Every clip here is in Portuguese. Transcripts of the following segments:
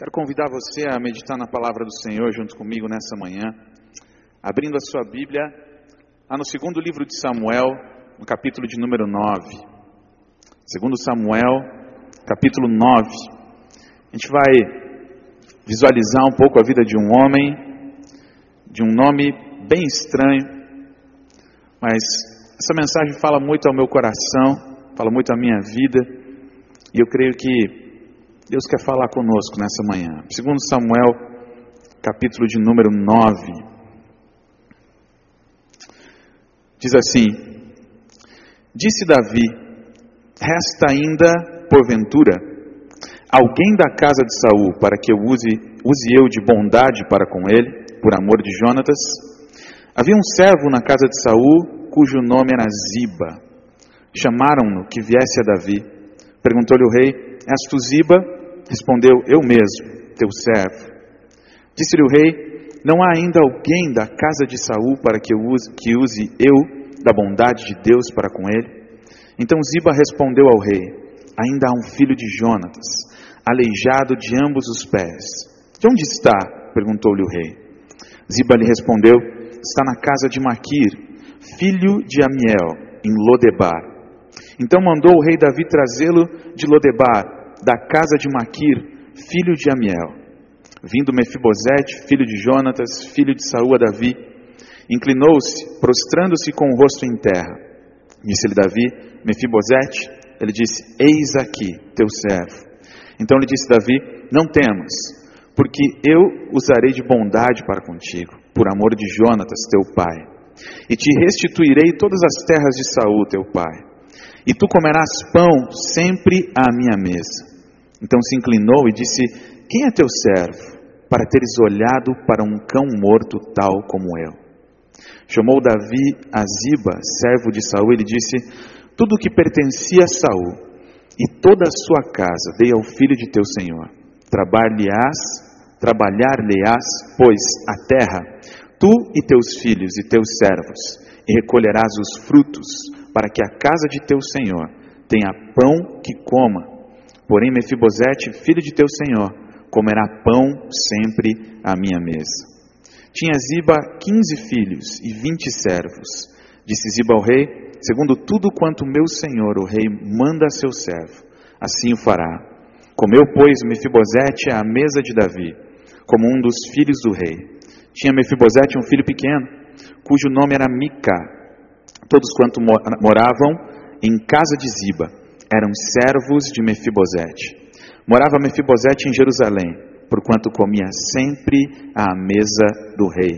Quero convidar você a meditar na palavra do Senhor junto comigo nessa manhã, abrindo a sua Bíblia lá no segundo livro de Samuel, no capítulo de número 9. Segundo Samuel, capítulo 9. A gente vai visualizar um pouco a vida de um homem, de um nome bem estranho, mas essa mensagem fala muito ao meu coração, fala muito à minha vida, e eu creio que Deus quer falar conosco nessa manhã. Segundo Samuel, capítulo de número 9. Diz assim: Disse Davi: Resta ainda, porventura, alguém da casa de Saul para que eu use, use eu de bondade para com ele, por amor de Jonatas? Havia um servo na casa de Saul, cujo nome era Ziba. Chamaram-no que viesse a Davi. Perguntou-lhe o rei: És tu Ziba? Respondeu: Eu mesmo, teu servo. Disse-lhe o rei: Não há ainda alguém da casa de Saul para que, eu use, que use eu da bondade de Deus para com ele? Então Ziba respondeu ao rei: Ainda há um filho de Jonatas, aleijado de ambos os pés. De onde está? perguntou-lhe o rei. Ziba lhe respondeu: Está na casa de Maquir, filho de Amiel, em Lodebar. Então mandou o rei Davi trazê-lo de Lodebar da casa de Maquir, filho de Amiel. Vindo Mefibosete, filho de Jonatas, filho de Saúl a Davi, inclinou-se, prostrando-se com o rosto em terra. Disse-lhe Davi, Mefibosete, ele disse, eis aqui, teu servo. Então lhe disse Davi, não temas, porque eu usarei de bondade para contigo, por amor de Jonatas, teu pai. E te restituirei todas as terras de Saul, teu pai. E tu comerás pão sempre à minha mesa. Então se inclinou e disse: Quem é teu servo, para teres olhado para um cão morto tal como eu? Chamou Davi a Ziba, servo de Saul, e lhe disse: Tudo o que pertencia a Saul e toda a sua casa dei ao filho de teu senhor. Trabalhar-lhe-ás, trabalhar-lhe-ás, pois a terra, tu e teus filhos e teus servos, e recolherás os frutos, para que a casa de teu senhor tenha pão que coma Porém, Mefibosete, filho de teu senhor, comerá pão sempre à minha mesa. Tinha Ziba quinze filhos e vinte servos. Disse Ziba ao rei: Segundo tudo quanto meu senhor, o rei, manda a seu servo, assim o fará. Comeu, pois, Mefibosete à mesa de Davi, como um dos filhos do rei. Tinha Mefibosete um filho pequeno, cujo nome era Mica. Todos quanto moravam em casa de Ziba eram servos de Mefibosete. Morava Mefibosete em Jerusalém, porquanto comia sempre à mesa do rei.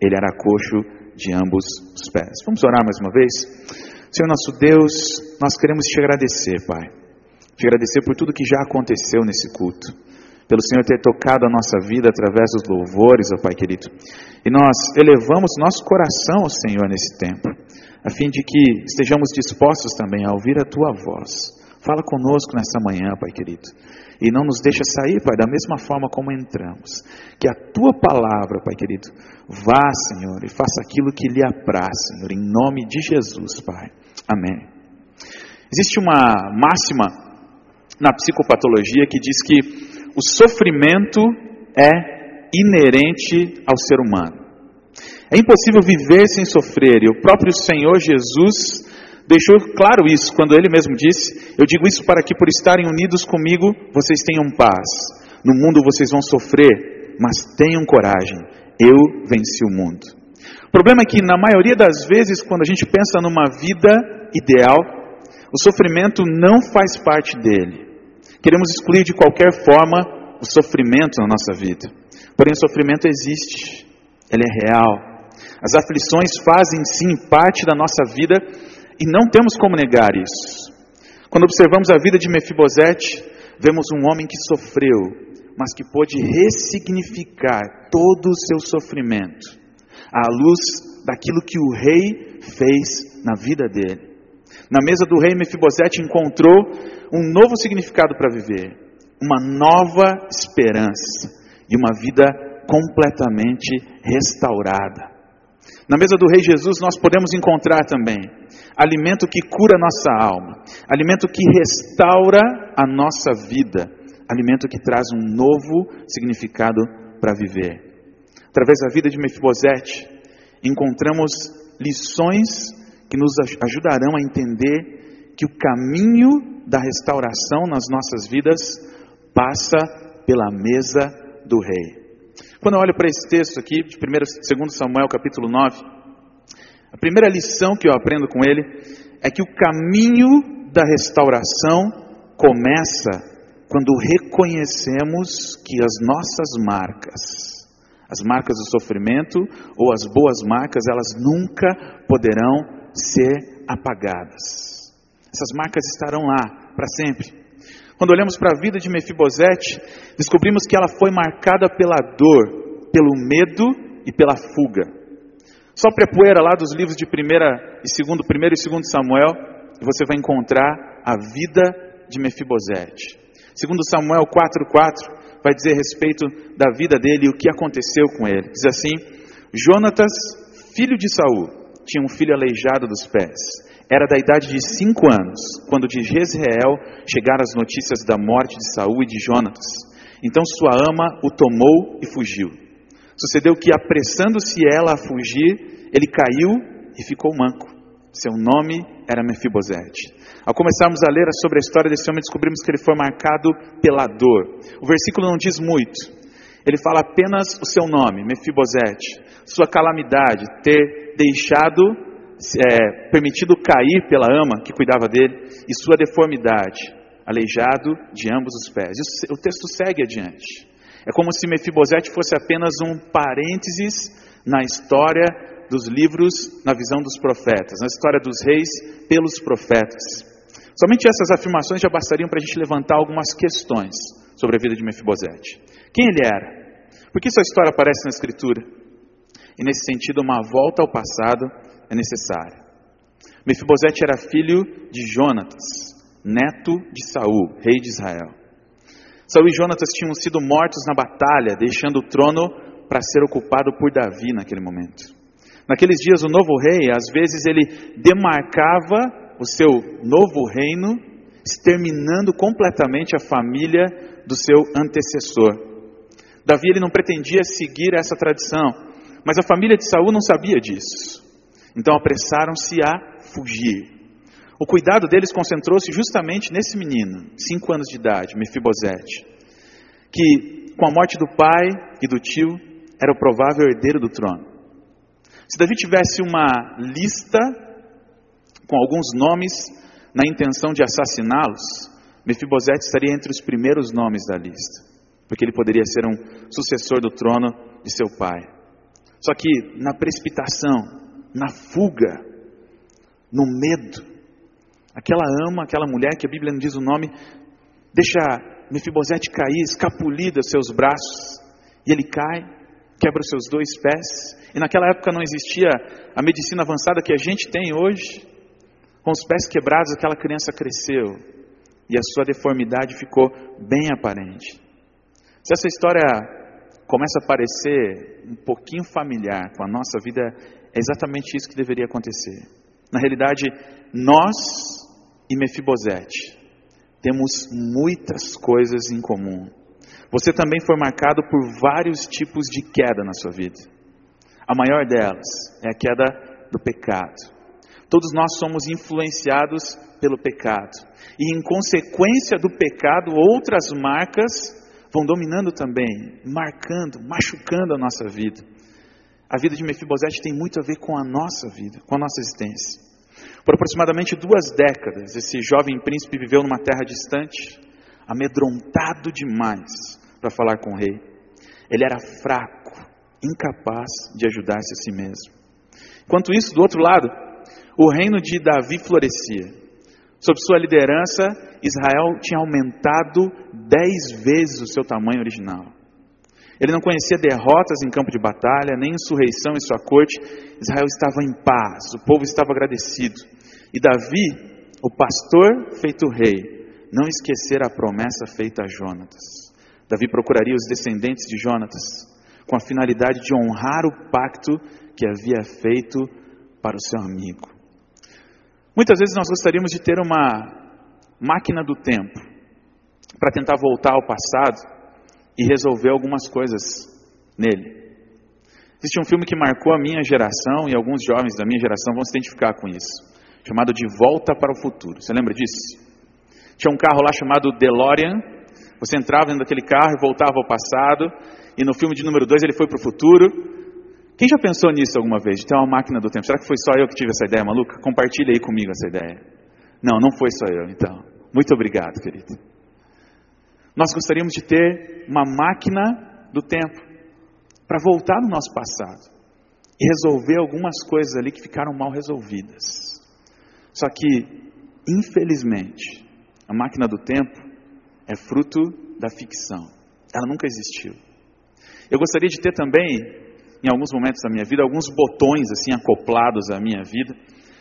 Ele era coxo de ambos os pés. Vamos orar mais uma vez? Senhor nosso Deus, nós queremos te agradecer, Pai. Te agradecer por tudo que já aconteceu nesse culto. Pelo Senhor ter tocado a nossa vida através dos louvores, ó Pai querido. E nós elevamos nosso coração ao Senhor nesse tempo a fim de que estejamos dispostos também a ouvir a tua voz. Fala conosco nessa manhã, Pai querido. E não nos deixa sair, Pai, da mesma forma como entramos. Que a tua palavra, Pai querido, vá, Senhor, e faça aquilo que lhe apraz, Senhor, em nome de Jesus, Pai. Amém. Existe uma máxima na psicopatologia que diz que o sofrimento é inerente ao ser humano. É impossível viver sem sofrer, e o próprio Senhor Jesus deixou claro isso quando ele mesmo disse: Eu digo isso para que, por estarem unidos comigo, vocês tenham paz. No mundo vocês vão sofrer, mas tenham coragem, eu venci o mundo. O problema é que, na maioria das vezes, quando a gente pensa numa vida ideal, o sofrimento não faz parte dele. Queremos excluir de qualquer forma o sofrimento na nossa vida. Porém, o sofrimento existe, ele é real, as aflições fazem sim parte da nossa vida e não temos como negar isso. Quando observamos a vida de Mefibosete, vemos um homem que sofreu, mas que pôde ressignificar todo o seu sofrimento à luz daquilo que o rei fez na vida dele. Na mesa do rei, Mefibosete encontrou um novo significado para viver, uma nova esperança e uma vida completamente restaurada. Na mesa do Rei Jesus nós podemos encontrar também alimento que cura nossa alma, alimento que restaura a nossa vida, alimento que traz um novo significado para viver. Através da vida de Mefibosete, encontramos lições que nos ajudarão a entender que o caminho da restauração nas nossas vidas passa pela mesa do rei. Quando eu olho para esse texto aqui, de 1 2 Samuel capítulo 9, a primeira lição que eu aprendo com ele é que o caminho da restauração começa quando reconhecemos que as nossas marcas, as marcas do sofrimento ou as boas marcas, elas nunca poderão ser apagadas. Essas marcas estarão lá para sempre. Quando olhamos para a vida de Mefibosete, descobrimos que ela foi marcada pela dor, pelo medo e pela fuga. Só a poeira lá dos livros de primeira e segundo, primeiro e segundo Samuel, e você vai encontrar a vida de Mefibosete. Segundo Samuel 4:4 vai dizer a respeito da vida dele e o que aconteceu com ele. Diz assim: Jonatas, filho de Saul, tinha um filho aleijado dos pés. Era da idade de cinco anos, quando de Jezreel chegaram as notícias da morte de Saul e de Jonatas. Então sua ama o tomou e fugiu. Sucedeu que, apressando-se ela a fugir, ele caiu e ficou manco. Seu nome era Mefibosete. Ao começarmos a ler sobre a história desse homem, descobrimos que ele foi marcado pela dor. O versículo não diz muito. Ele fala apenas o seu nome, Mefibosete, sua calamidade, ter deixado é, permitido cair pela ama que cuidava dele, e sua deformidade, aleijado de ambos os pés. E o texto segue adiante. É como se Mefibosete fosse apenas um parênteses na história dos livros, na visão dos profetas, na história dos reis pelos profetas. Somente essas afirmações já bastariam para a gente levantar algumas questões sobre a vida de Mefibosete. Quem ele era? Por que sua história aparece na Escritura? E nesse sentido, uma volta ao passado é necessária. Mefibosete era filho de Jonatas, neto de Saul, rei de Israel. Saul e Jonatas tinham sido mortos na batalha, deixando o trono para ser ocupado por Davi naquele momento. Naqueles dias, o novo rei, às vezes, ele demarcava o seu novo reino, exterminando completamente a família do seu antecessor. Davi ele não pretendia seguir essa tradição, mas a família de Saul não sabia disso. Então apressaram-se a fugir. O cuidado deles concentrou-se justamente nesse menino, cinco anos de idade, Mefibosete, que com a morte do pai e do tio era o provável herdeiro do trono. Se Davi tivesse uma lista com alguns nomes na intenção de assassiná-los, Mefibosete estaria entre os primeiros nomes da lista, porque ele poderia ser um sucessor do trono de seu pai. Só que na precipitação, na fuga, no medo. Aquela ama, aquela mulher que a Bíblia não diz o nome, deixa Mefibosete cair, escapulir dos seus braços, e ele cai, quebra os seus dois pés. E naquela época não existia a medicina avançada que a gente tem hoje. Com os pés quebrados, aquela criança cresceu e a sua deformidade ficou bem aparente. Se essa história começa a parecer um pouquinho familiar com a nossa vida, é exatamente isso que deveria acontecer. Na realidade, nós e Mefibosete temos muitas coisas em comum. Você também foi marcado por vários tipos de queda na sua vida. A maior delas é a queda do pecado. Todos nós somos influenciados pelo pecado. E em consequência do pecado, outras marcas vão dominando também, marcando, machucando a nossa vida. A vida de Mefibosete tem muito a ver com a nossa vida, com a nossa existência. Por aproximadamente duas décadas, esse jovem príncipe viveu numa terra distante, amedrontado demais para falar com o rei. Ele era fraco, incapaz de ajudar-se a si mesmo. Enquanto isso, do outro lado, o reino de Davi florescia. Sob sua liderança, Israel tinha aumentado dez vezes o seu tamanho original. Ele não conhecia derrotas em campo de batalha, nem insurreição em sua corte. Israel estava em paz, o povo estava agradecido. E Davi, o pastor feito rei, não esquecera a promessa feita a Jonatas. Davi procuraria os descendentes de Jonatas com a finalidade de honrar o pacto que havia feito para o seu amigo. Muitas vezes nós gostaríamos de ter uma máquina do tempo para tentar voltar ao passado e resolver algumas coisas nele. Existe um filme que marcou a minha geração e alguns jovens da minha geração vão se identificar com isso, chamado De Volta para o Futuro. Você lembra disso? Tinha um carro lá chamado DeLorean. Você entrava dentro daquele carro e voltava ao passado. E no filme de número 2 ele foi para o futuro. Quem já pensou nisso alguma vez? De ter uma máquina do tempo? Será que foi só eu que tive essa ideia maluca? Compartilhe aí comigo essa ideia. Não, não foi só eu, então. Muito obrigado, querido. Nós gostaríamos de ter uma máquina do tempo para voltar no nosso passado e resolver algumas coisas ali que ficaram mal resolvidas. Só que, infelizmente, a máquina do tempo é fruto da ficção. Ela nunca existiu. Eu gostaria de ter também, em alguns momentos da minha vida, alguns botões assim acoplados à minha vida.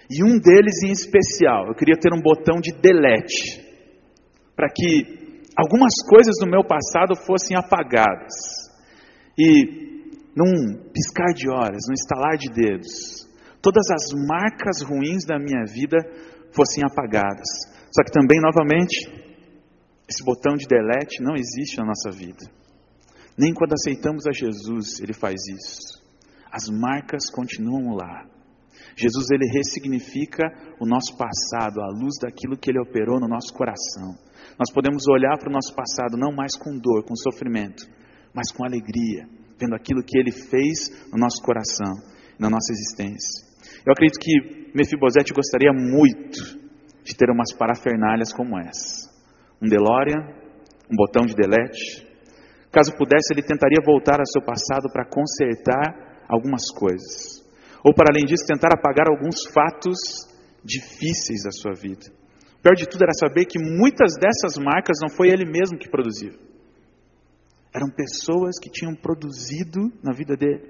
E um deles em especial, eu queria ter um botão de delete, para que algumas coisas do meu passado fossem apagadas. E num piscar de horas, num estalar de dedos, todas as marcas ruins da minha vida fossem apagadas. Só que também, novamente, esse botão de delete não existe na nossa vida. Nem quando aceitamos a Jesus, ele faz isso. As marcas continuam lá. Jesus ele ressignifica o nosso passado à luz daquilo que ele operou no nosso coração. Nós podemos olhar para o nosso passado não mais com dor, com sofrimento, mas com alegria, vendo aquilo que ele fez no nosso coração, na nossa existência. Eu acredito que Mefibosete gostaria muito de ter umas parafernálias como essa. Um DeLorean, um botão de delete. Caso pudesse, ele tentaria voltar ao seu passado para consertar algumas coisas. Ou, para além disso, tentar apagar alguns fatos difíceis da sua vida. Pior de tudo era saber que muitas dessas marcas não foi ele mesmo que produziu. Eram pessoas que tinham produzido na vida dele.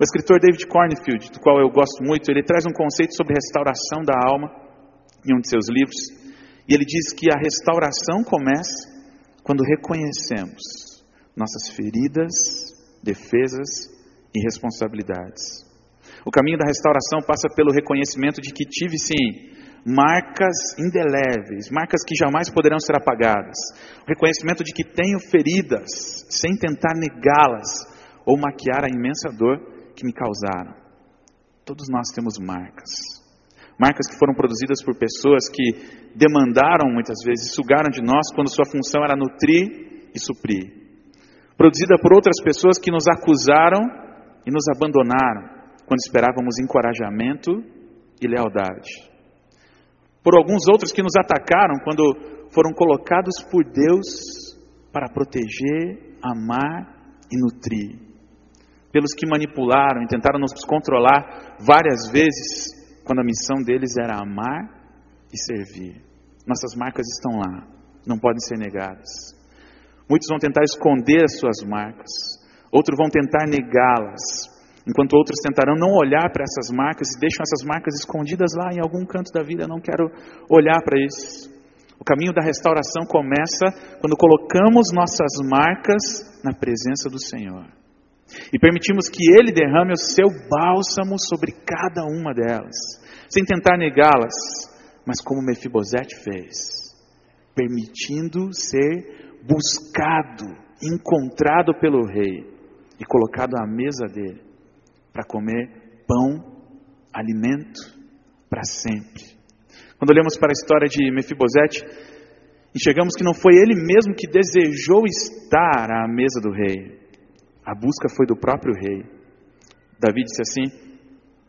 O escritor David Cornfield, do qual eu gosto muito, ele traz um conceito sobre restauração da alma em um de seus livros. E ele diz que a restauração começa quando reconhecemos nossas feridas, defesas e responsabilidades. O caminho da restauração passa pelo reconhecimento de que tive sim marcas indeléveis, marcas que jamais poderão ser apagadas. O reconhecimento de que tenho feridas, sem tentar negá-las ou maquiar a imensa dor que me causaram. Todos nós temos marcas. Marcas que foram produzidas por pessoas que demandaram muitas vezes, sugaram de nós quando sua função era nutrir e suprir. Produzida por outras pessoas que nos acusaram e nos abandonaram quando esperávamos encorajamento e lealdade. Por alguns outros que nos atacaram quando foram colocados por Deus para proteger, amar e nutrir. Pelos que manipularam e tentaram nos controlar várias vezes quando a missão deles era amar e servir. Nossas marcas estão lá, não podem ser negadas. Muitos vão tentar esconder as suas marcas, outros vão tentar negá-las, enquanto outros tentarão não olhar para essas marcas e deixam essas marcas escondidas lá em algum canto da vida. Eu não quero olhar para isso. O caminho da restauração começa quando colocamos nossas marcas na presença do Senhor e permitimos que Ele derrame o seu bálsamo sobre cada uma delas, sem tentar negá-las, mas como Mefibosete fez, permitindo ser buscado, encontrado pelo rei e colocado à mesa dele para comer pão, alimento para sempre. Quando olhamos para a história de Mefibosete, enxergamos que não foi ele mesmo que desejou estar à mesa do rei, a busca foi do próprio rei. Davi disse assim: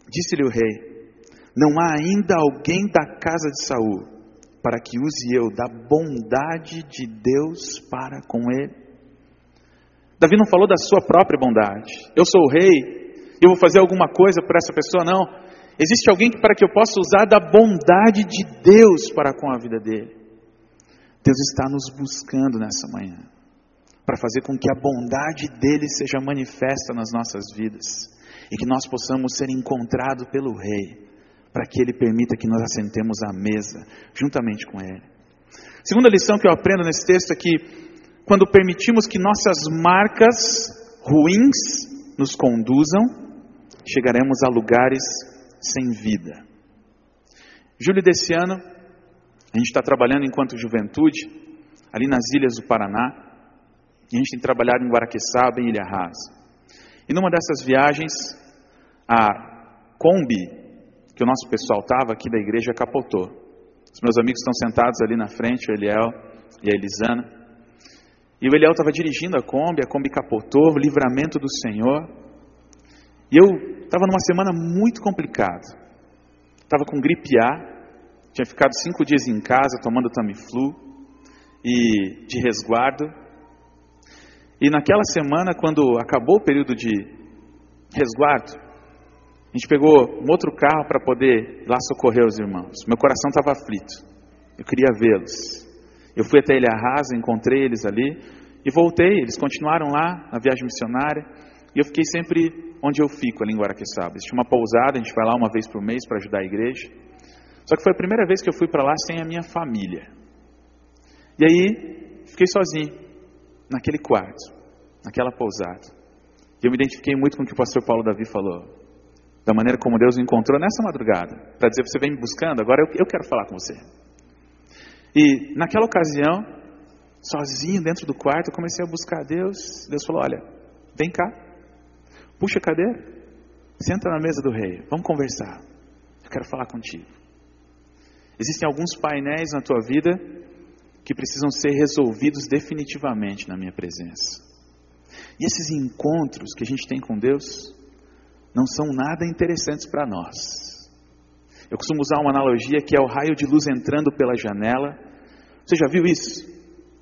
Disse-lhe o rei: Não há ainda alguém da casa de Saul para que use eu da bondade de Deus para com ele. Davi não falou da sua própria bondade. Eu sou o rei, eu vou fazer alguma coisa por essa pessoa, não. Existe alguém para que eu possa usar da bondade de Deus para com a vida dele. Deus está nos buscando nessa manhã para fazer com que a bondade dele seja manifesta nas nossas vidas e que nós possamos ser encontrados pelo Rei, para que ele permita que nós assentemos à mesa juntamente com ele. Segunda lição que eu aprendo nesse texto é que quando permitimos que nossas marcas ruins nos conduzam, chegaremos a lugares sem vida. Julho desse ano, a gente está trabalhando enquanto juventude ali nas ilhas do Paraná. E a gente tem trabalhado em Guaraqueçaba e Ilha Rasa. E numa dessas viagens, a Kombi, que o nosso pessoal estava aqui da igreja, capotou. Os meus amigos estão sentados ali na frente, o Eliel e a Elisana. E o Eliel estava dirigindo a Kombi, a Kombi capotou, o livramento do Senhor. E eu estava numa semana muito complicada. Estava com gripe A, tinha ficado cinco dias em casa tomando Tamiflu e de resguardo. E naquela semana, quando acabou o período de resguardo, a gente pegou um outro carro para poder lá socorrer os irmãos. Meu coração estava aflito. Eu queria vê-los. Eu fui até Ilha Rasa, encontrei eles ali e voltei. Eles continuaram lá na viagem missionária e eu fiquei sempre onde eu fico, ali em Guaraqueçaba. Existe uma pousada, a gente vai lá uma vez por mês para ajudar a igreja. Só que foi a primeira vez que eu fui para lá sem a minha família. E aí, fiquei sozinho naquele quarto, naquela pousada. E eu me identifiquei muito com o que o pastor Paulo Davi falou, da maneira como Deus o encontrou nessa madrugada, para dizer: Você vem me buscando, agora eu, eu quero falar com você. E naquela ocasião, sozinho dentro do quarto, eu comecei a buscar Deus. Deus falou: Olha, vem cá, puxa cadeira, senta na mesa do rei, vamos conversar. Eu quero falar contigo. Existem alguns painéis na tua vida que precisam ser resolvidos definitivamente na minha presença. E esses encontros que a gente tem com Deus não são nada interessantes para nós. Eu costumo usar uma analogia que é o raio de luz entrando pela janela. Você já viu isso?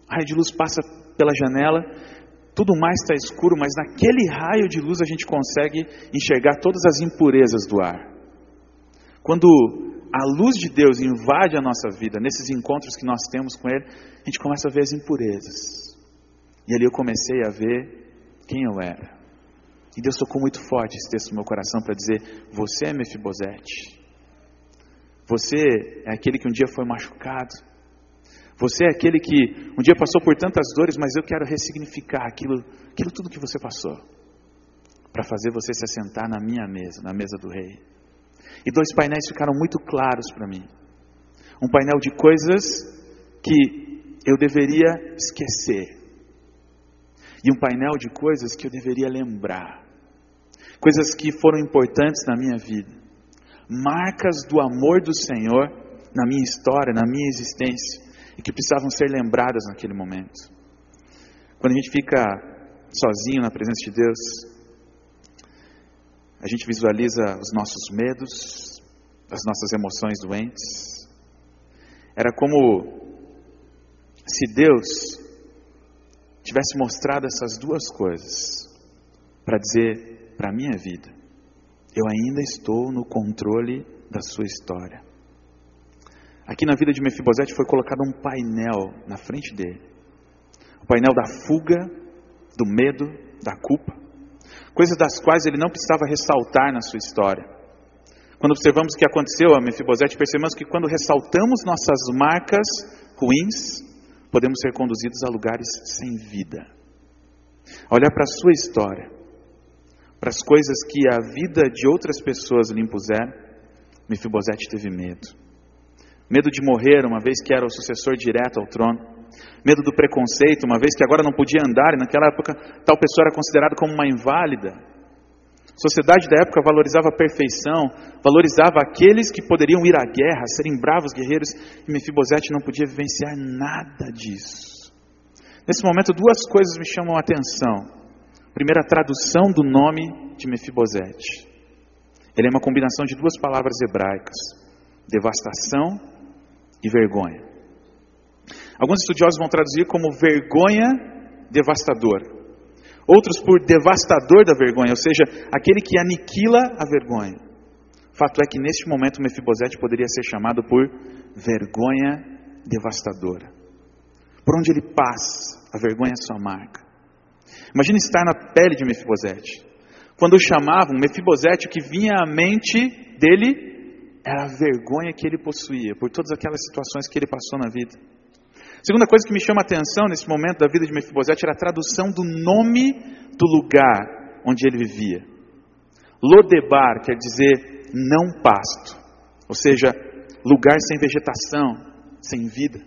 O raio de luz passa pela janela, tudo mais está escuro, mas naquele raio de luz a gente consegue enxergar todas as impurezas do ar. Quando a luz de Deus invade a nossa vida, nesses encontros que nós temos com Ele, a gente começa a ver as impurezas. E ali eu comecei a ver quem eu era. E Deus tocou muito forte esse texto no meu coração para dizer: Você é Mefibosete. Você é aquele que um dia foi machucado. Você é aquele que um dia passou por tantas dores, mas eu quero ressignificar aquilo, aquilo tudo que você passou, para fazer você se assentar na minha mesa, na mesa do rei. E dois painéis ficaram muito claros para mim. Um painel de coisas que eu deveria esquecer. E um painel de coisas que eu deveria lembrar. Coisas que foram importantes na minha vida. Marcas do amor do Senhor na minha história, na minha existência. E que precisavam ser lembradas naquele momento. Quando a gente fica sozinho na presença de Deus, a gente visualiza os nossos medos, as nossas emoções doentes. Era como se Deus tivesse mostrado essas duas coisas para dizer para a minha vida: eu ainda estou no controle da sua história. Aqui na vida de Mefibosete foi colocado um painel na frente dele. O painel da fuga, do medo, da culpa coisas das quais ele não precisava ressaltar na sua história. Quando observamos o que aconteceu a Mefibosete, percebemos que quando ressaltamos nossas marcas ruins, podemos ser conduzidos a lugares sem vida. Olhar para a sua história, para as coisas que a vida de outras pessoas lhe impuseram, Mefibosete teve medo. Medo de morrer, uma vez que era o sucessor direto ao trono medo do preconceito, uma vez que agora não podia andar, e naquela época tal pessoa era considerada como uma inválida. A sociedade da época valorizava a perfeição, valorizava aqueles que poderiam ir à guerra, serem bravos guerreiros, e Mefibosete não podia vivenciar nada disso. Nesse momento, duas coisas me chamam a atenção. Primeiro, a tradução do nome de Mefibosete. Ele é uma combinação de duas palavras hebraicas: devastação e vergonha. Alguns estudiosos vão traduzir como vergonha devastadora. Outros por devastador da vergonha, ou seja, aquele que aniquila a vergonha. Fato é que neste momento Mefibosete poderia ser chamado por vergonha devastadora. Por onde ele passa, a vergonha é sua marca. Imagine estar na pele de Mefibosete. Quando o chamavam Mefibosete, o que vinha à mente dele era a vergonha que ele possuía por todas aquelas situações que ele passou na vida. Segunda coisa que me chama a atenção nesse momento da vida de Mefibosete era a tradução do nome do lugar onde ele vivia. Lodebar quer dizer não pasto, ou seja, lugar sem vegetação, sem vida.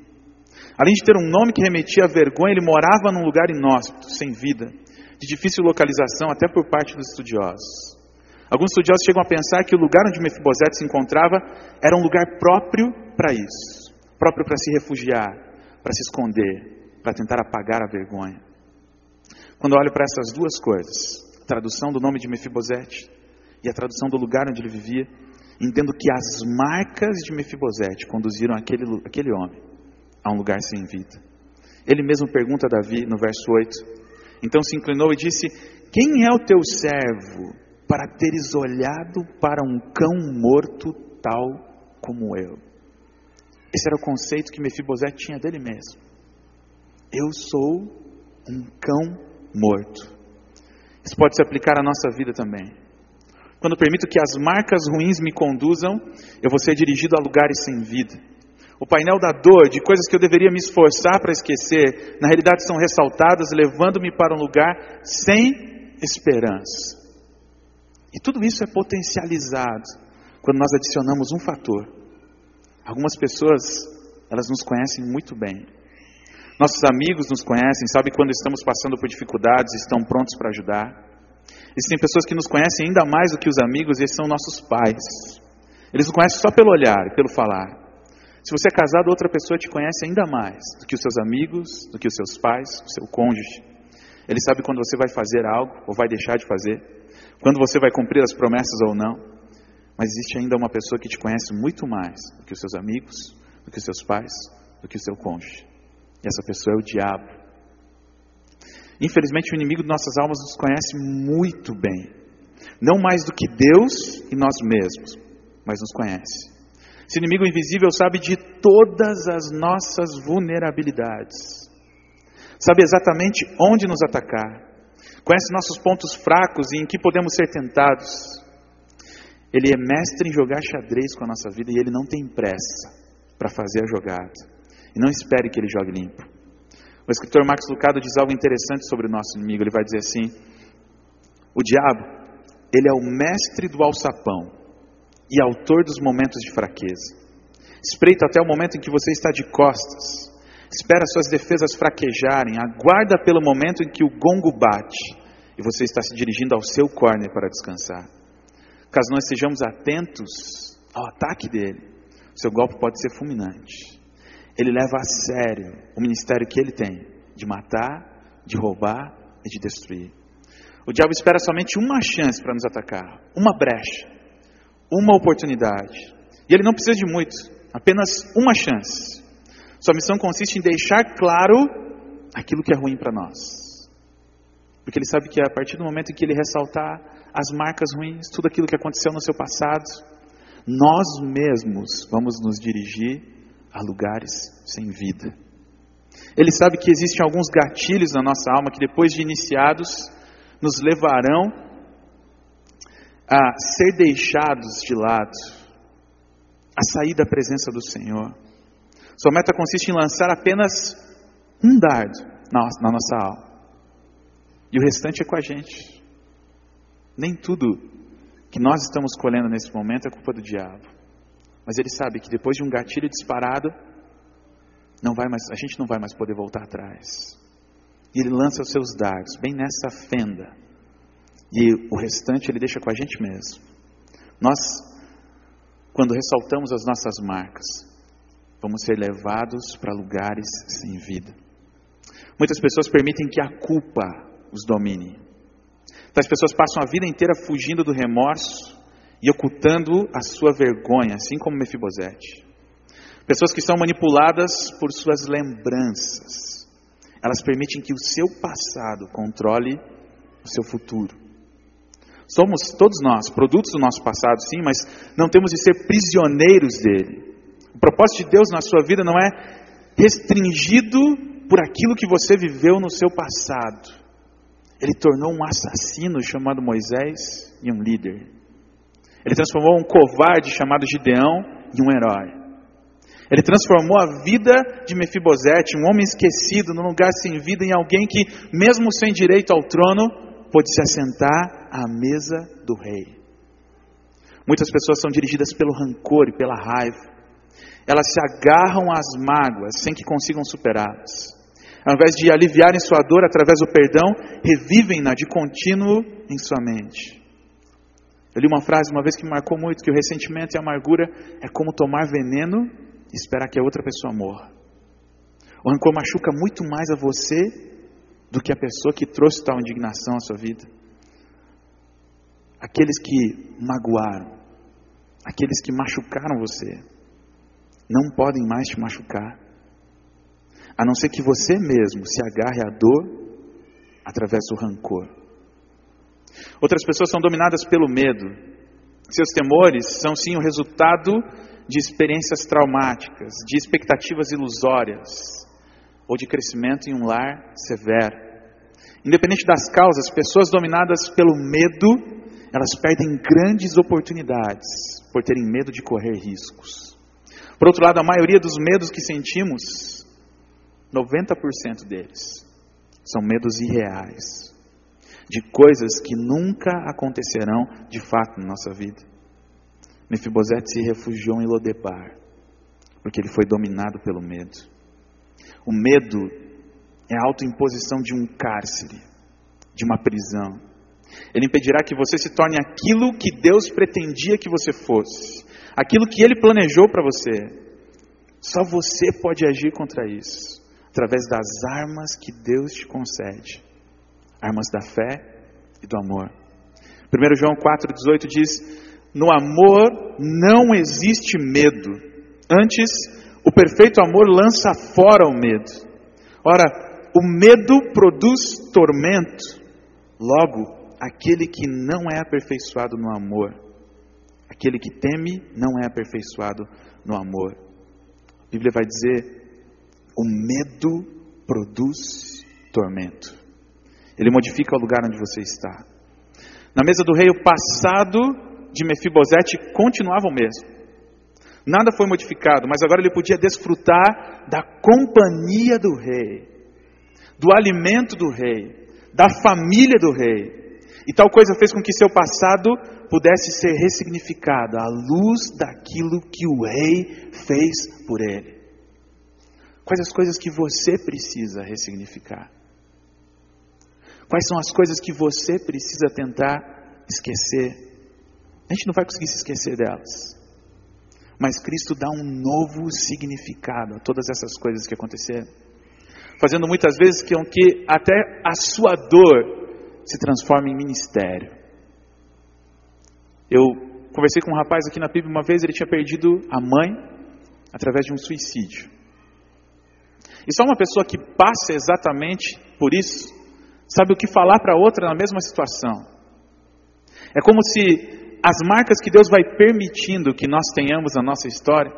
Além de ter um nome que remetia à vergonha, ele morava num lugar inóspito, sem vida, de difícil localização até por parte dos estudiosos. Alguns estudiosos chegam a pensar que o lugar onde Mefibosete se encontrava era um lugar próprio para isso, próprio para se refugiar, para se esconder, para tentar apagar a vergonha. Quando eu olho para essas duas coisas, a tradução do nome de Mefibosete e a tradução do lugar onde ele vivia, entendo que as marcas de Mefibosete conduziram aquele, aquele homem a um lugar sem vida. Ele mesmo pergunta a Davi no verso 8: Então se inclinou e disse: Quem é o teu servo para teres olhado para um cão morto tal como eu. Esse era o conceito que Mefibosete tinha dele mesmo. Eu sou um cão morto. Isso pode se aplicar à nossa vida também. Quando permito que as marcas ruins me conduzam, eu vou ser dirigido a lugares sem vida. O painel da dor, de coisas que eu deveria me esforçar para esquecer, na realidade são ressaltadas, levando-me para um lugar sem esperança. E tudo isso é potencializado quando nós adicionamos um fator. Algumas pessoas, elas nos conhecem muito bem. Nossos amigos nos conhecem, sabem quando estamos passando por dificuldades, estão prontos para ajudar. Existem pessoas que nos conhecem ainda mais do que os amigos, e esses são nossos pais. Eles nos conhecem só pelo olhar, pelo falar. Se você é casado, outra pessoa te conhece ainda mais do que os seus amigos, do que os seus pais, o seu cônjuge. Ele sabe quando você vai fazer algo ou vai deixar de fazer quando você vai cumprir as promessas ou não. Mas existe ainda uma pessoa que te conhece muito mais do que os seus amigos, do que os seus pais, do que o seu cônjuge. E essa pessoa é o diabo. Infelizmente, o inimigo de nossas almas nos conhece muito bem. Não mais do que Deus e nós mesmos, mas nos conhece. Esse inimigo invisível sabe de todas as nossas vulnerabilidades. Sabe exatamente onde nos atacar conhece nossos pontos fracos e em que podemos ser tentados. Ele é mestre em jogar xadrez com a nossa vida e ele não tem pressa para fazer a jogada. E não espere que ele jogue limpo. O escritor Max Lucado diz algo interessante sobre o nosso inimigo. Ele vai dizer assim: O diabo, ele é o mestre do alçapão e autor dos momentos de fraqueza. Espreita até o momento em que você está de costas espera suas defesas fraquejarem, aguarda pelo momento em que o gongo bate e você está se dirigindo ao seu corner para descansar. Caso nós estejamos atentos ao ataque dele, seu golpe pode ser fulminante. Ele leva a sério o ministério que ele tem de matar, de roubar e de destruir. O diabo espera somente uma chance para nos atacar, uma brecha, uma oportunidade. E ele não precisa de muito, apenas uma chance. Sua missão consiste em deixar claro aquilo que é ruim para nós. Porque ele sabe que a partir do momento em que ele ressaltar as marcas ruins, tudo aquilo que aconteceu no seu passado, nós mesmos vamos nos dirigir a lugares sem vida. Ele sabe que existem alguns gatilhos na nossa alma que, depois de iniciados, nos levarão a ser deixados de lado, a sair da presença do Senhor. Sua meta consiste em lançar apenas um dardo na nossa alma. E o restante é com a gente. Nem tudo que nós estamos colhendo nesse momento é culpa do diabo. Mas ele sabe que depois de um gatilho disparado, não vai mais, a gente não vai mais poder voltar atrás. E ele lança os seus dardos bem nessa fenda. E o restante ele deixa com a gente mesmo. Nós, quando ressaltamos as nossas marcas, vamos ser levados para lugares sem vida. Muitas pessoas permitem que a culpa os domine. As pessoas passam a vida inteira fugindo do remorso e ocultando a sua vergonha, assim como Mefibosete. Pessoas que são manipuladas por suas lembranças. Elas permitem que o seu passado controle o seu futuro. Somos todos nós produtos do nosso passado, sim, mas não temos de ser prisioneiros dele. O propósito de Deus na sua vida não é restringido por aquilo que você viveu no seu passado. Ele tornou um assassino chamado Moisés em um líder. Ele transformou um covarde chamado Gideão em um herói. Ele transformou a vida de Mefibosete, um homem esquecido, num lugar sem vida, em alguém que, mesmo sem direito ao trono, pôde se assentar à mesa do rei. Muitas pessoas são dirigidas pelo rancor e pela raiva. Elas se agarram às mágoas sem que consigam superá-las. Ao invés de aliviarem sua dor através do perdão, revivem-na de contínuo em sua mente. Eu li uma frase uma vez que me marcou muito, que o ressentimento e a amargura é como tomar veneno e esperar que a outra pessoa morra. O rancor machuca muito mais a você do que a pessoa que trouxe tal indignação à sua vida. Aqueles que magoaram, aqueles que machucaram você, não podem mais te machucar, a não ser que você mesmo se agarre à dor através do rancor. Outras pessoas são dominadas pelo medo. Seus temores são sim o resultado de experiências traumáticas, de expectativas ilusórias ou de crescimento em um lar severo. Independente das causas, pessoas dominadas pelo medo, elas perdem grandes oportunidades por terem medo de correr riscos. Por outro lado, a maioria dos medos que sentimos, 90% deles, são medos irreais, de coisas que nunca acontecerão de fato na nossa vida. Mefibosete se refugiou em Lodebar, porque ele foi dominado pelo medo. O medo é a autoimposição de um cárcere, de uma prisão. Ele impedirá que você se torne aquilo que Deus pretendia que você fosse, aquilo que Ele planejou para você. Só você pode agir contra isso, através das armas que Deus te concede armas da fé e do amor. 1 João 4,18 diz: No amor não existe medo, antes, o perfeito amor lança fora o medo. Ora, o medo produz tormento, logo, aquele que não é aperfeiçoado no amor, aquele que teme, não é aperfeiçoado no amor. A Bíblia vai dizer: o medo produz tormento. Ele modifica o lugar onde você está. Na mesa do rei, o passado de Mefibosete continuava o mesmo. Nada foi modificado, mas agora ele podia desfrutar da companhia do rei, do alimento do rei, da família do rei. E tal coisa fez com que seu passado pudesse ser ressignificado à luz daquilo que o rei fez por ele. Quais as coisas que você precisa ressignificar? Quais são as coisas que você precisa tentar esquecer? A gente não vai conseguir se esquecer delas. Mas Cristo dá um novo significado a todas essas coisas que aconteceram. Fazendo muitas vezes que até a sua dor se transforme em ministério. Eu conversei com um rapaz aqui na PIB uma vez, ele tinha perdido a mãe através de um suicídio. E só uma pessoa que passa exatamente por isso sabe o que falar para outra na mesma situação. É como se as marcas que Deus vai permitindo que nós tenhamos na nossa história,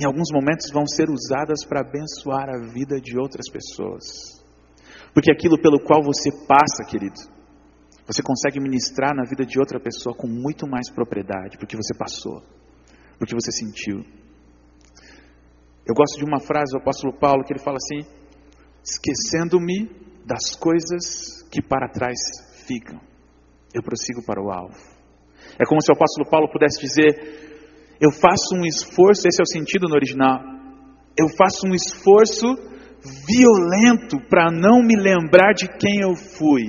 em alguns momentos vão ser usadas para abençoar a vida de outras pessoas. Porque aquilo pelo qual você passa, querido, você consegue ministrar na vida de outra pessoa com muito mais propriedade, porque você passou, porque você sentiu. Eu gosto de uma frase do apóstolo Paulo que ele fala assim: esquecendo-me das coisas que para trás ficam. Eu prossigo para o alvo. É como se o apóstolo Paulo pudesse dizer: Eu faço um esforço, esse é o sentido no original. Eu faço um esforço violento para não me lembrar de quem eu fui.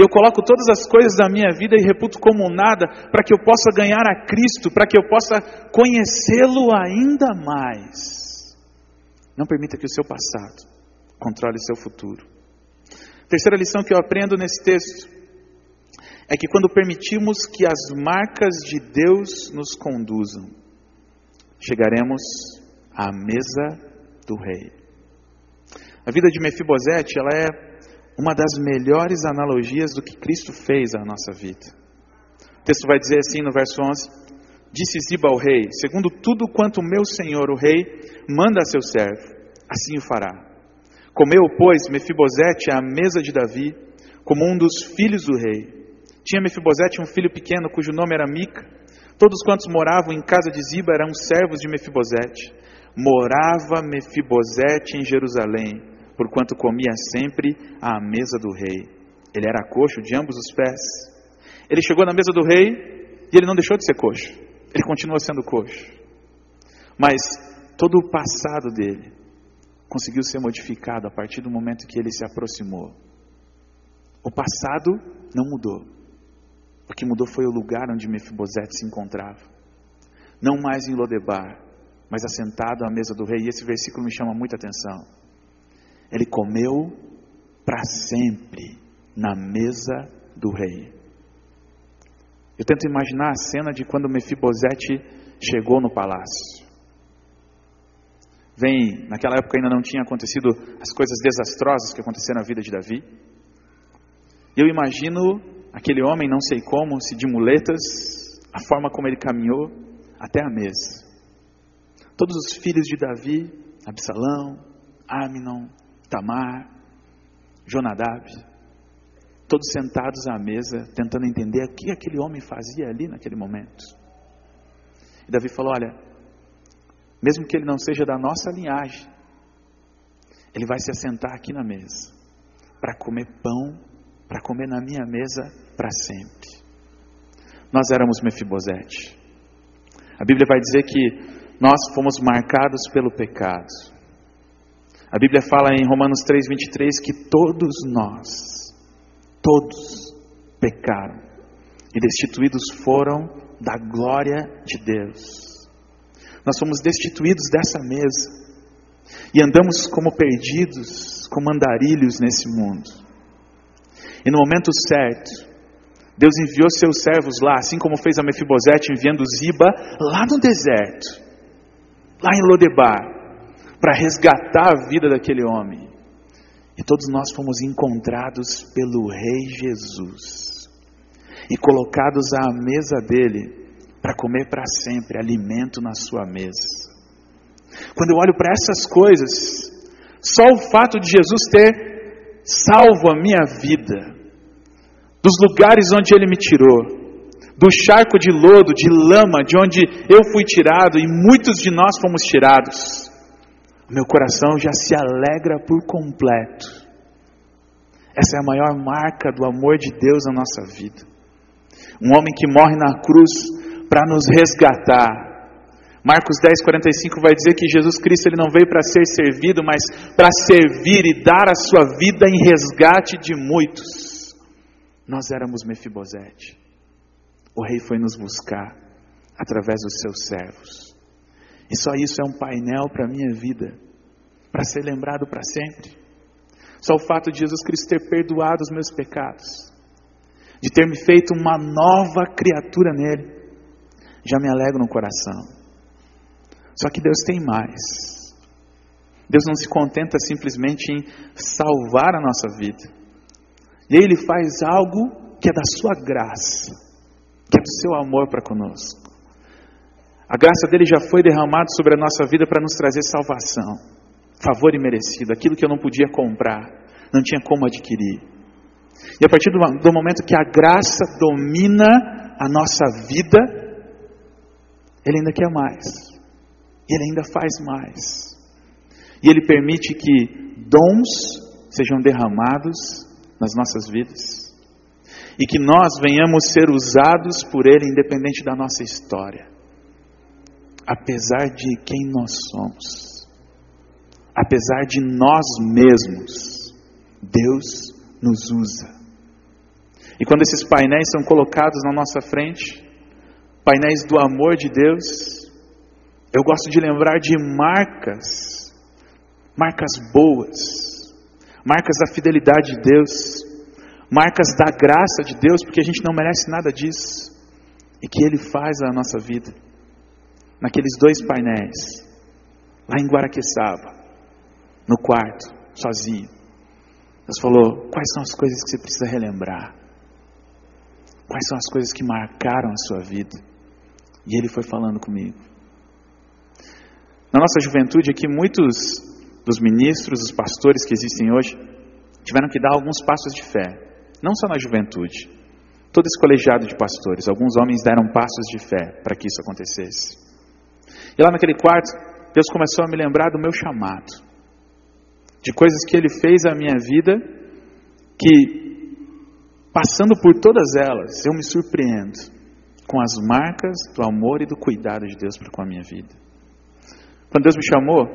E eu coloco todas as coisas da minha vida e reputo como nada para que eu possa ganhar a Cristo, para que eu possa conhecê-lo ainda mais. Não permita que o seu passado controle seu futuro. Terceira lição que eu aprendo nesse texto é que quando permitimos que as marcas de Deus nos conduzam, chegaremos à mesa do rei. A vida de Mefibosete, ela é uma das melhores analogias do que Cristo fez à nossa vida. O texto vai dizer assim no verso 11: Disse Ziba ao rei: Segundo tudo quanto meu senhor o rei manda a seu servo, assim o fará. Comeu, pois, Mefibosete à mesa de Davi, como um dos filhos do rei. Tinha Mefibosete um filho pequeno, cujo nome era Mica. Todos quantos moravam em casa de Ziba eram servos de Mefibosete. Morava Mefibosete em Jerusalém, porquanto comia sempre à mesa do rei. Ele era coxo de ambos os pés. Ele chegou na mesa do rei e ele não deixou de ser coxo. Ele continua sendo coxo. Mas todo o passado dele conseguiu ser modificado a partir do momento que ele se aproximou. O passado não mudou. O que mudou foi o lugar onde Mefibosete se encontrava. Não mais em Lodebar, mas assentado à mesa do rei. E esse versículo me chama muita atenção. Ele comeu para sempre na mesa do rei. Eu tento imaginar a cena de quando Mefibosete chegou no palácio. Vem, naquela época ainda não tinha acontecido as coisas desastrosas que aconteceram na vida de Davi. Eu imagino aquele homem, não sei como, se de muletas, a forma como ele caminhou até a mesa. Todos os filhos de Davi, Absalão, Aminon, Tamar, Jonadab, todos sentados à mesa, tentando entender o que aquele homem fazia ali naquele momento. E Davi falou: Olha, mesmo que ele não seja da nossa linhagem, ele vai se assentar aqui na mesa para comer pão, para comer na minha mesa para sempre. Nós éramos Mefibosete. A Bíblia vai dizer que nós fomos marcados pelo pecado. A Bíblia fala em Romanos 3:23 que todos nós, todos pecaram e destituídos foram da glória de Deus. Nós somos destituídos dessa mesa e andamos como perdidos, como andarilhos nesse mundo. E no momento certo, Deus enviou seus servos lá, assim como fez a Mefibosete enviando Ziba lá no deserto, lá em Lodebar, para resgatar a vida daquele homem. E todos nós fomos encontrados pelo Rei Jesus e colocados à mesa dele para comer para sempre alimento na sua mesa. Quando eu olho para essas coisas, só o fato de Jesus ter salvo a minha vida, dos lugares onde Ele me tirou, do charco de lodo, de lama, de onde eu fui tirado e muitos de nós fomos tirados, meu coração já se alegra por completo. Essa é a maior marca do amor de Deus na nossa vida. Um homem que morre na cruz para nos resgatar. Marcos 10, 45 vai dizer que Jesus Cristo ele não veio para ser servido, mas para servir e dar a sua vida em resgate de muitos. Nós éramos Mefibosete. O rei foi nos buscar através dos seus servos. E só isso é um painel para a minha vida, para ser lembrado para sempre. Só o fato de Jesus Cristo ter perdoado os meus pecados, de ter me feito uma nova criatura nele já me alegro no coração. Só que Deus tem mais. Deus não se contenta simplesmente em salvar a nossa vida. E Ele faz algo que é da Sua graça, que é do Seu amor para conosco. A graça dele já foi derramada sobre a nossa vida para nos trazer salvação, favor imerecido, aquilo que eu não podia comprar, não tinha como adquirir. E a partir do, momento que a graça domina a nossa vida, ele ainda quer mais. Ele ainda faz mais. E Ele permite que dons sejam derramados nas nossas vidas. E que nós venhamos ser usados por Ele, independente da nossa história. Apesar de quem nós somos. Apesar de nós mesmos. Deus nos usa. E quando esses painéis são colocados na nossa frente, painéis do amor de Deus, eu gosto de lembrar de marcas, marcas boas, marcas da fidelidade de Deus, marcas da graça de Deus, porque a gente não merece nada disso, e que Ele faz na nossa vida. Naqueles dois painéis, lá em Guaraqueçaba, no quarto, sozinho. Deus falou: quais são as coisas que você precisa relembrar? Quais são as coisas que marcaram a sua vida? E ele foi falando comigo. Na nossa juventude aqui, muitos dos ministros, dos pastores que existem hoje, tiveram que dar alguns passos de fé. Não só na juventude. Todo esse colegiado de pastores, alguns homens deram passos de fé para que isso acontecesse. E lá naquele quarto, Deus começou a me lembrar do meu chamado. De coisas que Ele fez na minha vida, que, passando por todas elas, eu me surpreendo com as marcas do amor e do cuidado de Deus para com a minha vida. Quando Deus me chamou,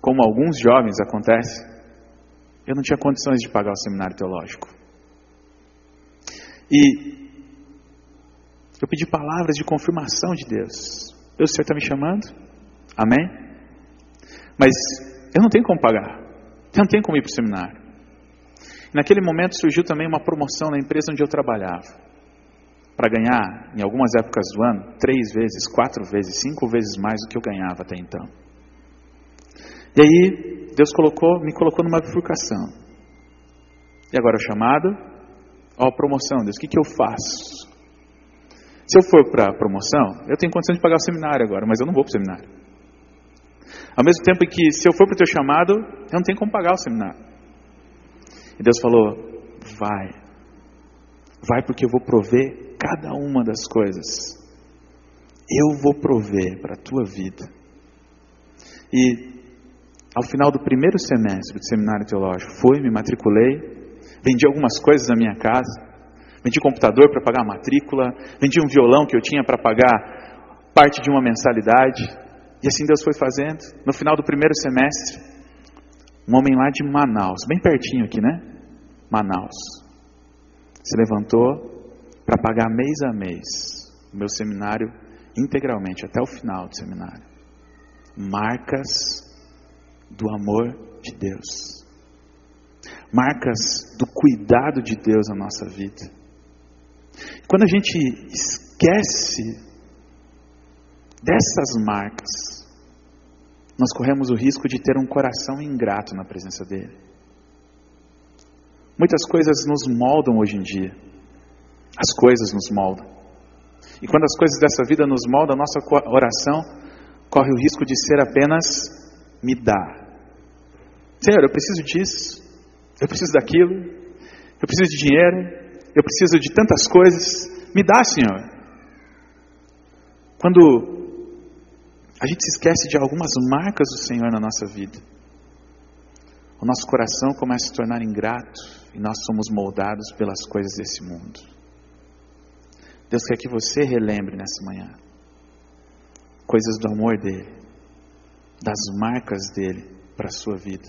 como alguns jovens acontece, eu não tinha condições de pagar o seminário teológico. E eu pedi palavras de confirmação de Deus. Deus, está me chamando? Amém? Mas eu não tenho como pagar. Eu não tenho como ir para o seminário. Naquele momento surgiu também uma promoção na empresa onde eu trabalhava. Para ganhar, em algumas épocas do ano, três vezes, quatro vezes, cinco vezes mais do que eu ganhava até então. E aí, Deus colocou, me colocou numa bifurcação. E agora o chamado, ó, promoção, Deus, o que, que eu faço? Se eu for para a promoção, eu tenho condição de pagar o seminário agora, mas eu não vou para o seminário. Ao mesmo tempo que, se eu for para o teu chamado, eu não tenho como pagar o seminário. E Deus falou: vai, vai porque eu vou prover cada uma das coisas. Eu vou prover para a tua vida. E ao final do primeiro semestre do seminário teológico, fui, me matriculei, vendi algumas coisas da minha casa, vendi computador para pagar a matrícula, vendi um violão que eu tinha para pagar parte de uma mensalidade, e assim Deus foi fazendo. No final do primeiro semestre, um homem lá de Manaus, bem pertinho aqui, né? Manaus, se levantou para pagar mês a mês o meu seminário integralmente, até o final do seminário. Marcas do amor de Deus. Marcas do cuidado de Deus na nossa vida. Quando a gente esquece dessas marcas, nós corremos o risco de ter um coração ingrato na presença dEle. Muitas coisas nos moldam hoje em dia. As coisas nos moldam. E quando as coisas dessa vida nos moldam, a nossa oração corre o risco de ser apenas me dá. Senhor, eu preciso disso, eu preciso daquilo, eu preciso de dinheiro, eu preciso de tantas coisas. Me dá, Senhor. Quando a gente se esquece de algumas marcas do Senhor na nossa vida, o nosso coração começa a se tornar ingrato e nós somos moldados pelas coisas desse mundo. Deus quer que você relembre nessa manhã coisas do amor dele, das marcas dele para a sua vida.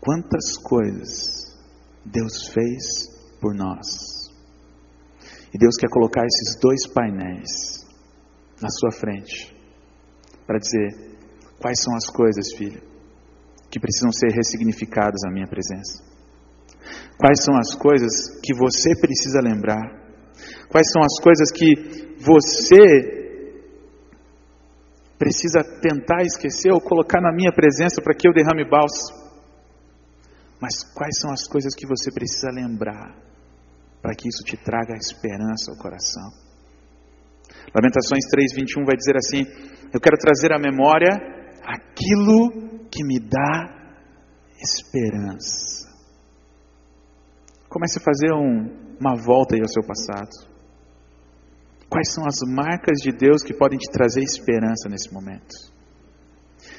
Quantas coisas Deus fez por nós. E Deus quer colocar esses dois painéis na sua frente para dizer quais são as coisas, filho, que precisam ser ressignificadas na minha presença. Quais são as coisas que você precisa lembrar? Quais são as coisas que você precisa tentar esquecer ou colocar na minha presença para que eu derrame bálsamo? Mas quais são as coisas que você precisa lembrar para que isso te traga esperança ao coração? Lamentações 3:21 vai dizer assim: Eu quero trazer à memória aquilo que me dá esperança. Comece a fazer um, uma volta aí ao seu passado. Quais são as marcas de Deus que podem te trazer esperança nesse momento?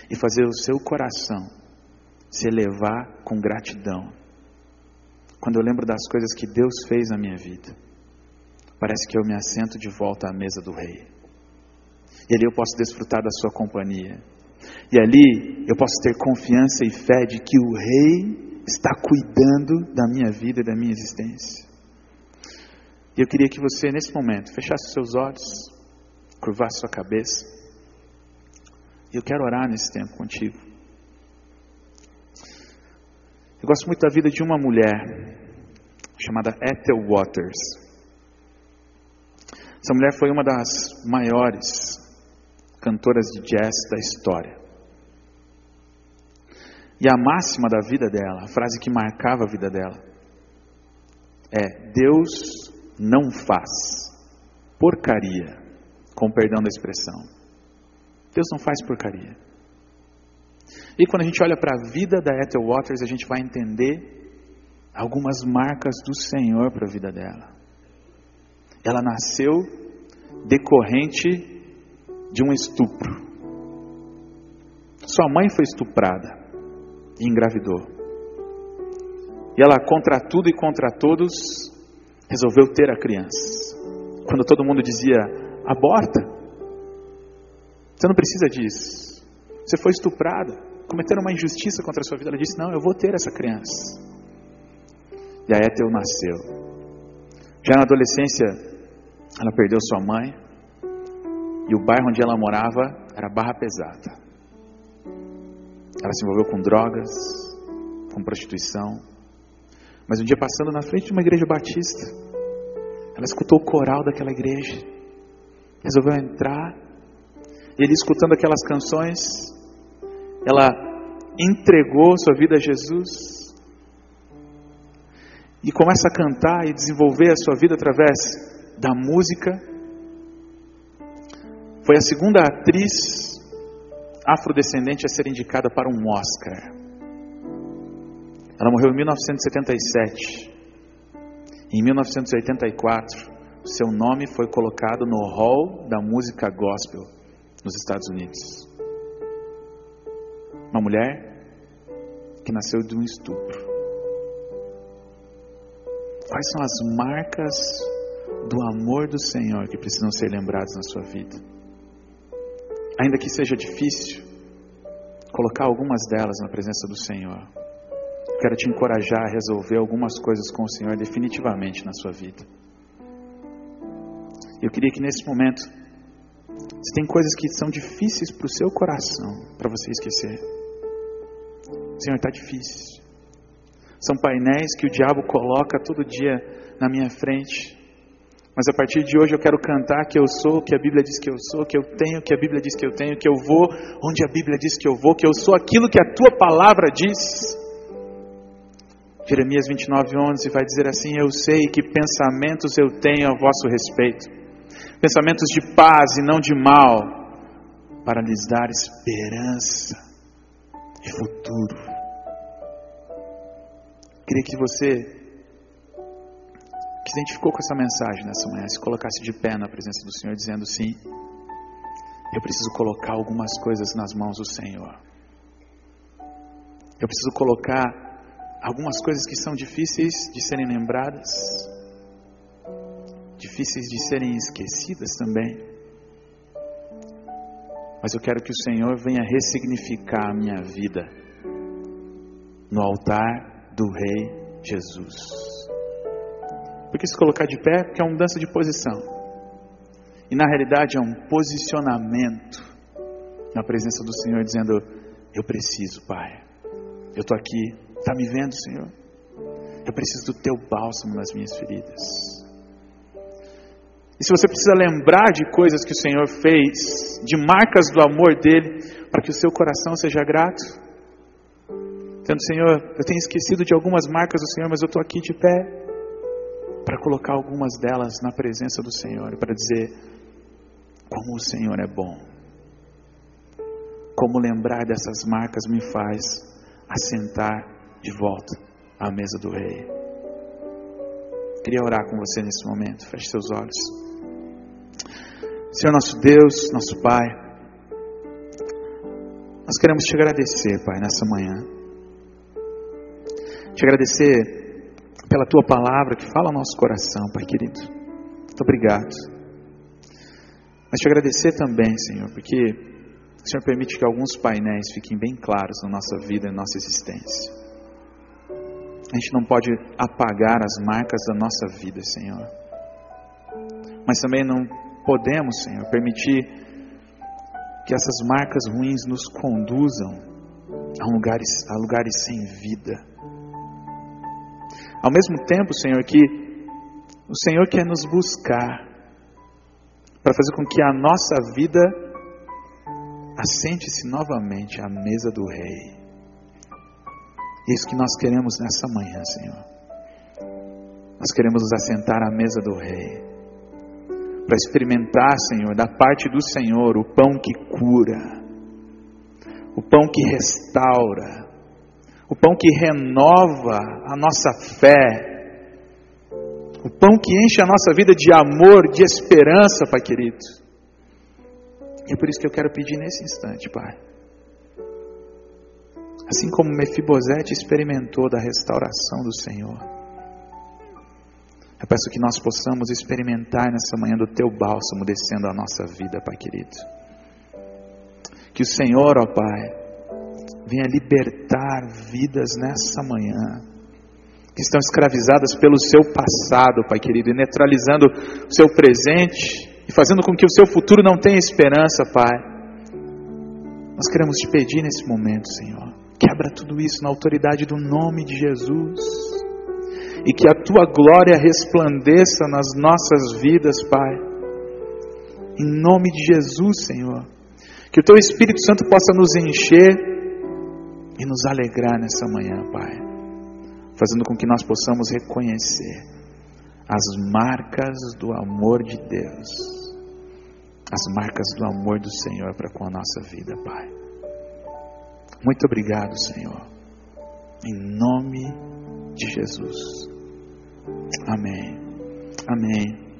E fazer o seu coração se elevar com gratidão. Quando eu lembro das coisas que Deus fez na minha vida, parece que eu me assento de volta à mesa do Rei. E ali eu posso desfrutar da Sua companhia. E ali eu posso ter confiança e fé de que o Rei está cuidando da minha vida e da minha existência. E eu queria que você, nesse momento, fechasse seus olhos, curvasse sua cabeça. E eu quero orar nesse tempo contigo. Eu gosto muito da vida de uma mulher chamada Ethel Waters. Essa mulher foi uma das maiores cantoras de jazz da história. E a máxima da vida dela, a frase que marcava a vida dela, é: Deus não faz porcaria, com perdão da expressão. Deus não faz porcaria. E quando a gente olha para a vida da Ethel Waters, a gente vai entender algumas marcas do Senhor para a vida dela. Ela nasceu decorrente de um estupro. Sua mãe foi estuprada e engravidou. E ela, contra tudo e contra todos, resolveu ter a criança. Quando todo mundo dizia, aborta. Você não precisa disso. Você foi estuprada, cometeram uma injustiça contra a sua vida. Ela disse: Não, eu vou ter essa criança. E a Ethel nasceu. Já na adolescência, ela perdeu sua mãe. E o bairro onde ela morava era barra pesada. Ela se envolveu com drogas, com prostituição. Mas um dia passando na frente de uma igreja batista, ela escutou o coral daquela igreja. Resolveu entrar. Ele escutando aquelas canções, ela entregou sua vida a Jesus. E começa a cantar e desenvolver a sua vida através da música. Foi a segunda atriz afrodescendente a ser indicada para um Oscar. Ela morreu em 1977. Em 1984, seu nome foi colocado no Hall da Música Gospel nos Estados Unidos. Uma mulher que nasceu de um estupro. Quais são as marcas do amor do Senhor que precisam ser lembradas na sua vida? Ainda que seja difícil, colocar algumas delas na presença do Senhor quero te encorajar a resolver algumas coisas com o Senhor definitivamente na sua vida. Eu queria que nesse momento, se tem coisas que são difíceis para o seu coração, para você esquecer, Senhor, está difícil. São painéis que o diabo coloca todo dia na minha frente. Mas a partir de hoje eu quero cantar que eu sou o que a Bíblia diz que eu sou, que eu tenho o que a Bíblia diz que eu tenho, que eu vou onde a Bíblia diz que eu vou, que eu sou aquilo que a tua palavra diz. Jeremias 29, 11 vai dizer assim: Eu sei que pensamentos eu tenho a vosso respeito, pensamentos de paz e não de mal, para lhes dar esperança e futuro. Queria que você que se identificou com essa mensagem nessa manhã, se colocasse de pé na presença do Senhor, dizendo sim, eu preciso colocar algumas coisas nas mãos do Senhor. Eu preciso colocar algumas coisas que são difíceis de serem lembradas, difíceis de serem esquecidas também. Mas eu quero que o Senhor venha ressignificar a minha vida no altar do Rei Jesus. Porque se colocar de pé, porque é uma mudança de posição. E na realidade é um posicionamento na presença do Senhor, dizendo: Eu preciso, Pai. Eu estou aqui Está me vendo, Senhor? Eu preciso do teu bálsamo nas minhas feridas. E se você precisa lembrar de coisas que o Senhor fez, de marcas do amor dele, para que o seu coração seja grato, dizendo: Senhor, eu tenho esquecido de algumas marcas do Senhor, mas eu estou aqui de pé para colocar algumas delas na presença do Senhor, para dizer como o Senhor é bom. Como lembrar dessas marcas me faz assentar de volta à mesa do Rei. Queria orar com você nesse momento. Feche seus olhos. Senhor nosso Deus, nosso Pai, nós queremos te agradecer, Pai, nessa manhã. Te agradecer pela tua palavra que fala ao nosso coração, Pai querido. Muito obrigado. Mas te agradecer também, Senhor, porque o Senhor permite que alguns painéis fiquem bem claros na nossa vida e na nossa existência. A gente não pode apagar as marcas da nossa vida, Senhor. Mas também não podemos, Senhor, permitir que essas marcas ruins nos conduzam a lugares, a lugares sem vida. Ao mesmo tempo, Senhor, que o Senhor quer nos buscar para fazer com que a nossa vida assente-se novamente à mesa do Rei. Isso que nós queremos nessa manhã, Senhor. Nós queremos nos assentar à mesa do Rei, para experimentar, Senhor, da parte do Senhor, o pão que cura, o pão que restaura, o pão que renova a nossa fé, o pão que enche a nossa vida de amor, de esperança, Pai querido. E é por isso que eu quero pedir nesse instante, Pai assim como Mefibosete experimentou da restauração do Senhor. Eu peço que nós possamos experimentar nessa manhã do teu bálsamo descendo a nossa vida, Pai querido. Que o Senhor, ó Pai, venha libertar vidas nessa manhã que estão escravizadas pelo seu passado, Pai querido, e neutralizando o seu presente e fazendo com que o seu futuro não tenha esperança, Pai. Nós queremos te pedir nesse momento, Senhor, quebra tudo isso na autoridade do nome de Jesus e que a tua glória resplandeça nas nossas vidas, Pai. Em nome de Jesus, Senhor. Que o teu Espírito Santo possa nos encher e nos alegrar nessa manhã, Pai. Fazendo com que nós possamos reconhecer as marcas do amor de Deus, as marcas do amor do Senhor para com a nossa vida, Pai. Muito obrigado, Senhor. Em nome de Jesus. Amém. Amém.